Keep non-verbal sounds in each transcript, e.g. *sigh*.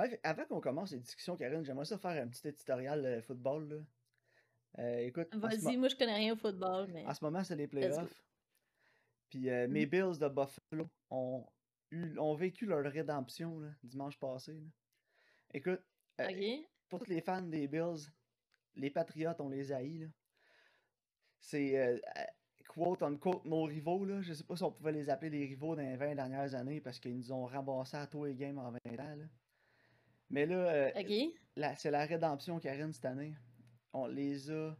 Ouais, avant qu'on commence les discussions, Karine, j'aimerais ça faire un petit éditorial euh, football. Là. Euh, écoute, Vas-y, moi je connais rien au football, mais. En ce moment, c'est les playoffs. Puis euh, mes mm. Bills de Buffalo ont, eu, ont vécu leur rédemption dimanche passé. Écoute, pour tous les fans des Bills, les Patriotes, on les haït. C'est quote unquote nos rivaux. Là. Je sais pas si on pouvait les appeler les rivaux dans les 20 dernières années parce qu'ils nous ont ramassé à tous les games en 20 ans. Mais là, euh, c'est la rédemption, Karine, cette année. On les a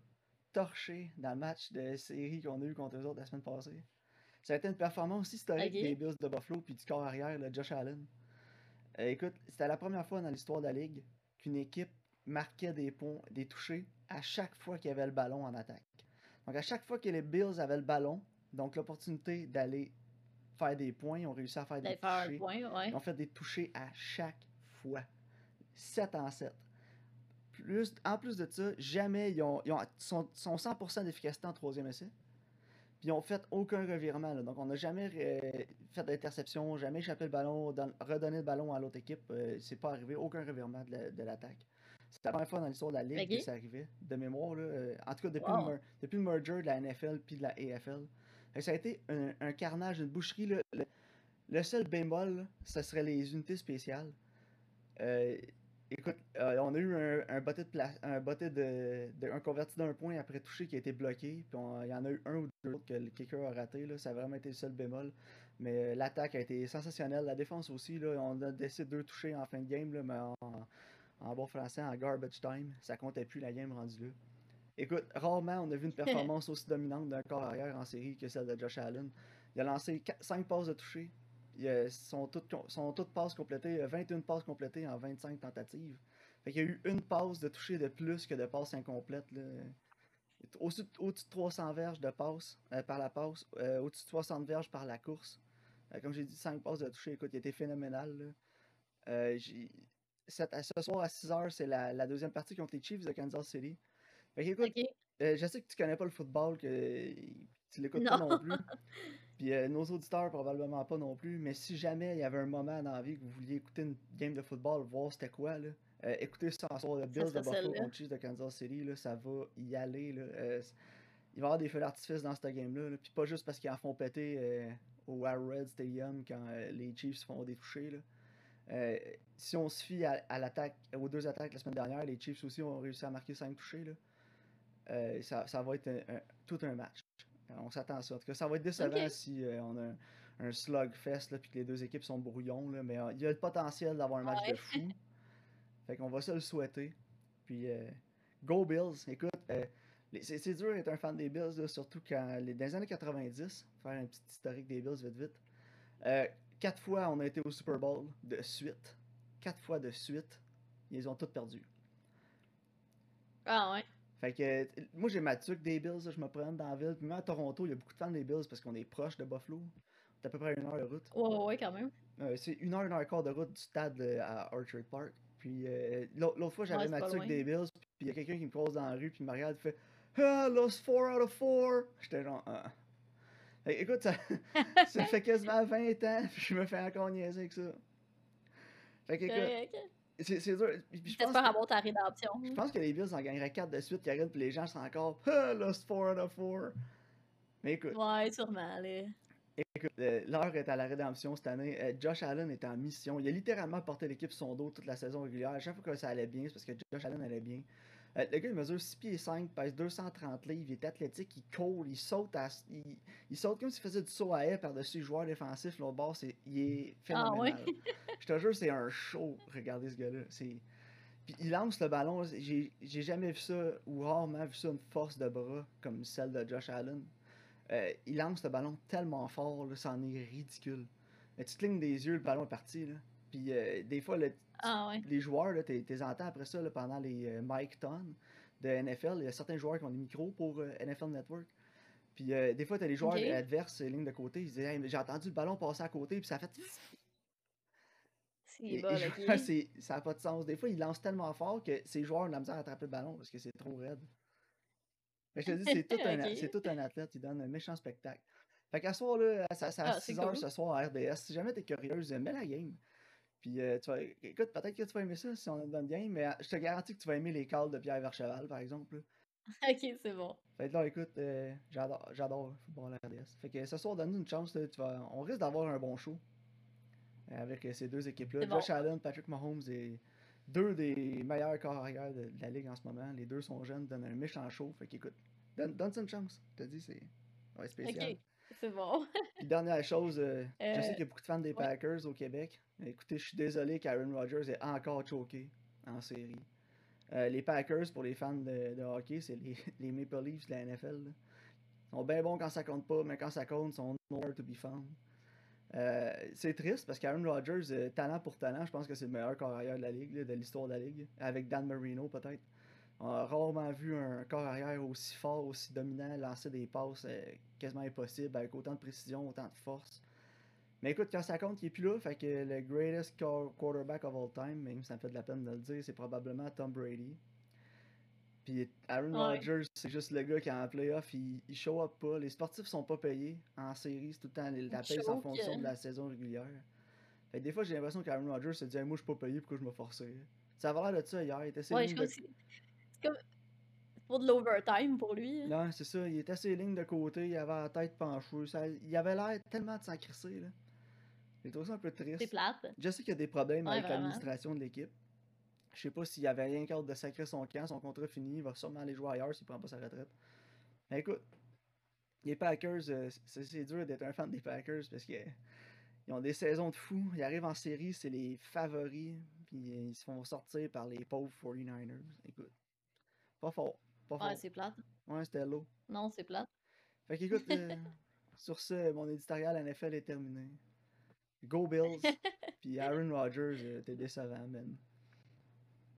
torchés dans le match de série qu'on a eu contre eux autres la semaine passée. Ça a été une performance historique des Bills de Buffalo puis du corps arrière, de Josh Allen. Euh, écoute, c'était la première fois dans l'histoire de la Ligue qu'une équipe marquait des points, des touchés à chaque fois qu'il y avait le ballon en attaque. Donc, à chaque fois que les Bills avaient le ballon, donc l'opportunité d'aller faire des points, ils ont réussi à faire des touchés. Ils ont fait des touchés à chaque fois. 7 en 7. Plus, en plus de ça, jamais ils ont, ils sont, 100% d'efficacité en troisième essai. Puis ils ont fait aucun revirement. Donc on n'a jamais fait d'interception, jamais échappé le ballon, redonné le ballon à l'autre équipe. Euh, c'est pas arrivé, aucun revirement de l'attaque. C'est la première fois dans l'histoire de la Ligue que ça arrivait, de mémoire. Là, euh, en tout cas, depuis, le depuis, le merger de la NFL puis de la AFL. ça a été un, carnage, une boucherie. Le, seul bémol, ce serait les unités spéciales. Euh, écoute, euh, on a eu un, un botté de un botté de, un converti d'un point après toucher qui a été bloqué. Puis il y en a eu un ou deux autres que le kicker a raté. Là, ça a vraiment été le seul bémol. Mais l'attaque a été sensationnelle. La défense aussi. Là, on a décidé deux toucher en fin de game. Là, mais en, en bon français, en garbage time. Ça comptait plus la game rendue là. Écoute, rarement on a vu une *laughs* performance aussi dominante d'un corps arrière en série que celle de Josh Allen. Il a lancé 5 passes de toucher. Ils sont toutes, sont toutes passes complétées, 21 passes complétées en 25 tentatives. Fait qu'il y a eu une passe de toucher de plus que de passes incomplètes. Au-dessus de 300 verges de passe euh, par la passe, euh, au-dessus de 60 verges par la course. Euh, comme j'ai dit, 5 passes de toucher, écoute, il était phénoménal. Là ce soir à 6h, c'est la, deuxième partie contre les Chiefs de Kansas City. écoute, euh, je sais que tu connais pas le football, que tu l'écoutes pas non plus. *laughs* Puis euh, nos auditeurs, probablement pas non plus. Mais si jamais il y avait un moment dans la vie que vous vouliez écouter une game de football, voir c'était quoi, là, euh, écoutez ça soir, le Bills de Buffalo contre Chiefs de Kansas City, là, ça va y aller. Là, il va y avoir des feux d'artifice dans cette game-là. Puis pas juste parce qu'ils en font péter au Arrowhead Stadium quand les Chiefs font des touchés. Là. Euh, si on se fie à, l'attaque, aux deux attaques la semaine dernière, les Chiefs aussi ont réussi à marquer 5 touchés. Là. Euh, ça, ça, va être tout un match. Euh, on s'attend à ça. En tout cas, ça va être décevant si on a un, slugfest et que les deux équipes sont brouillons. Là, mais il y a le potentiel d'avoir un match de fou. *laughs* Fait qu'on va se le souhaiter. Puis, go Bills. Écoute, c'est dur d'être un fan des Bills, surtout quand les, dans les années 90, faire un petit historique des Bills vite vite. Quatre fois, on a été au Super Bowl de suite. Quatre fois de suite. Ils ont toutes perdu. Ah ouais. Fait que moi j'ai ma tuque des Bills, je me prends dans la ville. Puis même à Toronto, il y a beaucoup de fans des Bills parce qu'on est proche de Buffalo. C'est à peu près une heure de route. Ouais, ouais, quand même. Euh, c'est une heure, une heure et quart de route du stade à Orchard Park. Puis euh, l'autre fois, j'avais ma tuque des Bills. Puis il y a quelqu'un qui me croise dans la rue. Puis il me regarde et fait Ah, lost 4 out of 4. J'étais genre Ah. Écoute, ça, *laughs* ça fait quasiment 20 ans, puis je me fais encore niaiser avec ça. Fait que, écoute, c'est pense pas avoir ta rédemption. Je pense que les Bills en gagneraient 4 de suite, Karine, puis les gens sont encore *laughs* ah, lost 4 out of 4. Mais écoute. Ouais, sûrement, allez. Écoute, euh, l'heure est à la rédemption cette année. Euh, Josh Allen est en mission. Il a littéralement porté l'équipe sur son dos toute la saison régulière. À chaque fois que ça allait bien, c'est parce que Josh Allen allait bien. Euh, le gars, il mesure 6 pieds 5, pèse 230 livres, il est athlétique, il court, il saute, il, saute comme s'il faisait du saut à air par-dessus le joueur défensif. L'autre bord, c'est, il est ah phénoménal. *laughs* Je te jure, c'est un show. Regardez ce gars-là. Puis il lance le ballon. J'ai, jamais vu ça, ou rarement vu ça, une force de bras comme celle de Josh Allen. Euh, il lance le ballon tellement fort, là, c'en est ridicule. tu te clignes des yeux, le ballon est parti. Là. Puis euh, des fois, ah, les joueurs, tu les entends après ça pendant les euh, Mike Ton de NFL. Il y a certains joueurs qui ont des micros pour euh, NFL Network. Puis des fois, tu as les joueurs adverses, ligne de côté, ils disent J'ai entendu le ballon passer à côté, puis ça fait. C'est ça n'a pas de sens. Des fois, ils lancent tellement fort que ces joueurs ont de la misère à attraper le ballon parce que c'est trop raide. Mais je te dis, c'est *laughs* tout, un, tout un athlète, il donne un méchant spectacle. Fait qu'à ce soir, là, ça, ça à 6h ah, ce soir à RDS. Si jamais t'es curieuse, mets la game. Puis, euh, tu vas, écoute, peut-être que tu vas aimer ça si on le game, mais je te garantis que tu vas aimer les calls de Pierre Vercheval, par exemple. *laughs* ok, c'est bon. Fait que là, écoute, euh, j'adore, j'adore football RDS. Fait que ce soir, donne-nous une chance, là, tu vas, on risque d'avoir un bon show avec ces deux équipes-là. Josh Allen, Patrick Mahomes et deux des meilleurs corps arrière de, la ligue en ce moment. Les deux sont jeunes, donnent un méchant show. Fait qu'écoute, donne, donne une chance? Je te dis, c'est ouais, spécial. C'est bon. Puis dernière chose, euh, je sais qu'il y a beaucoup de fans des Packers au Québec. Écoutez, je suis désolé qu'Aaron Rodgers est encore choqué en série. Euh, les Packers, pour les fans de, hockey, c'est les, *laughs* les, Maple Leafs de la NFL. Ils sont bien bons quand ça compte pas, mais quand ça compte, ils sont nowhere to be found. Euh, c'est triste parce qu'Aaron Rodgers, euh, talent pour talent, je pense que c'est le meilleur corps arrière de la ligue, de l'histoire de la ligue, avec Dan Marino peut-être. On a rarement vu un corps arrière aussi fort, aussi dominant, lancer des passes euh, quasiment impossibles, avec autant de précision, autant de force. Mais écoute, quand ça compte, il est plus là, fait que le greatest quarterback of all time, même ça me fait de la peine de le dire, c'est probablement Tom Brady. Puis Aaron Rodgers, c'est juste le gars qui en playoff, il, il show up pas. Les sportifs sont pas payés. En série, c'est tout le temps la paye en fonction de la saison régulière. Fait que des fois, j'ai l'impression qu'Aaron Rodgers se dit Moi, je suis pas payé, pourquoi je me forçais Ça avait l'air de ça hier. Il était ouais, de... C'est comme pour de l'overtime pour lui. Hein. Non, c'est ça. Il était ses lignes de côté, il avait la tête penchée. Ça... Il avait l'air tellement de s'en crisser. J'ai trouvé ça un peu triste. C'est plate. Je sais qu'il y a des problèmes avec l'administration de l'équipe. Je sais pas s'il y avait rien qu'à de sacrer son camp, son contrat fini, il va sûrement aller jouer ailleurs s'il prend pas sa retraite. Mais écoute, les Packers, euh, c'est dur d'être un fan des Packers parce qu'ils ont des saisons de fous. Ils arrivent en série, c'est les favoris, puis ils se font sortir par les pauvres 49ers. Écoute, pas fort. Pas fort. Ouais, c'est plate. Ouais, c'était low. Non, c'est plate. Fait qu'écoute, euh, *laughs* sur ce, mon éditorial NFL est terminé. Go Bills, *laughs* puis Aaron Rodgers, euh, t'es décevant, man.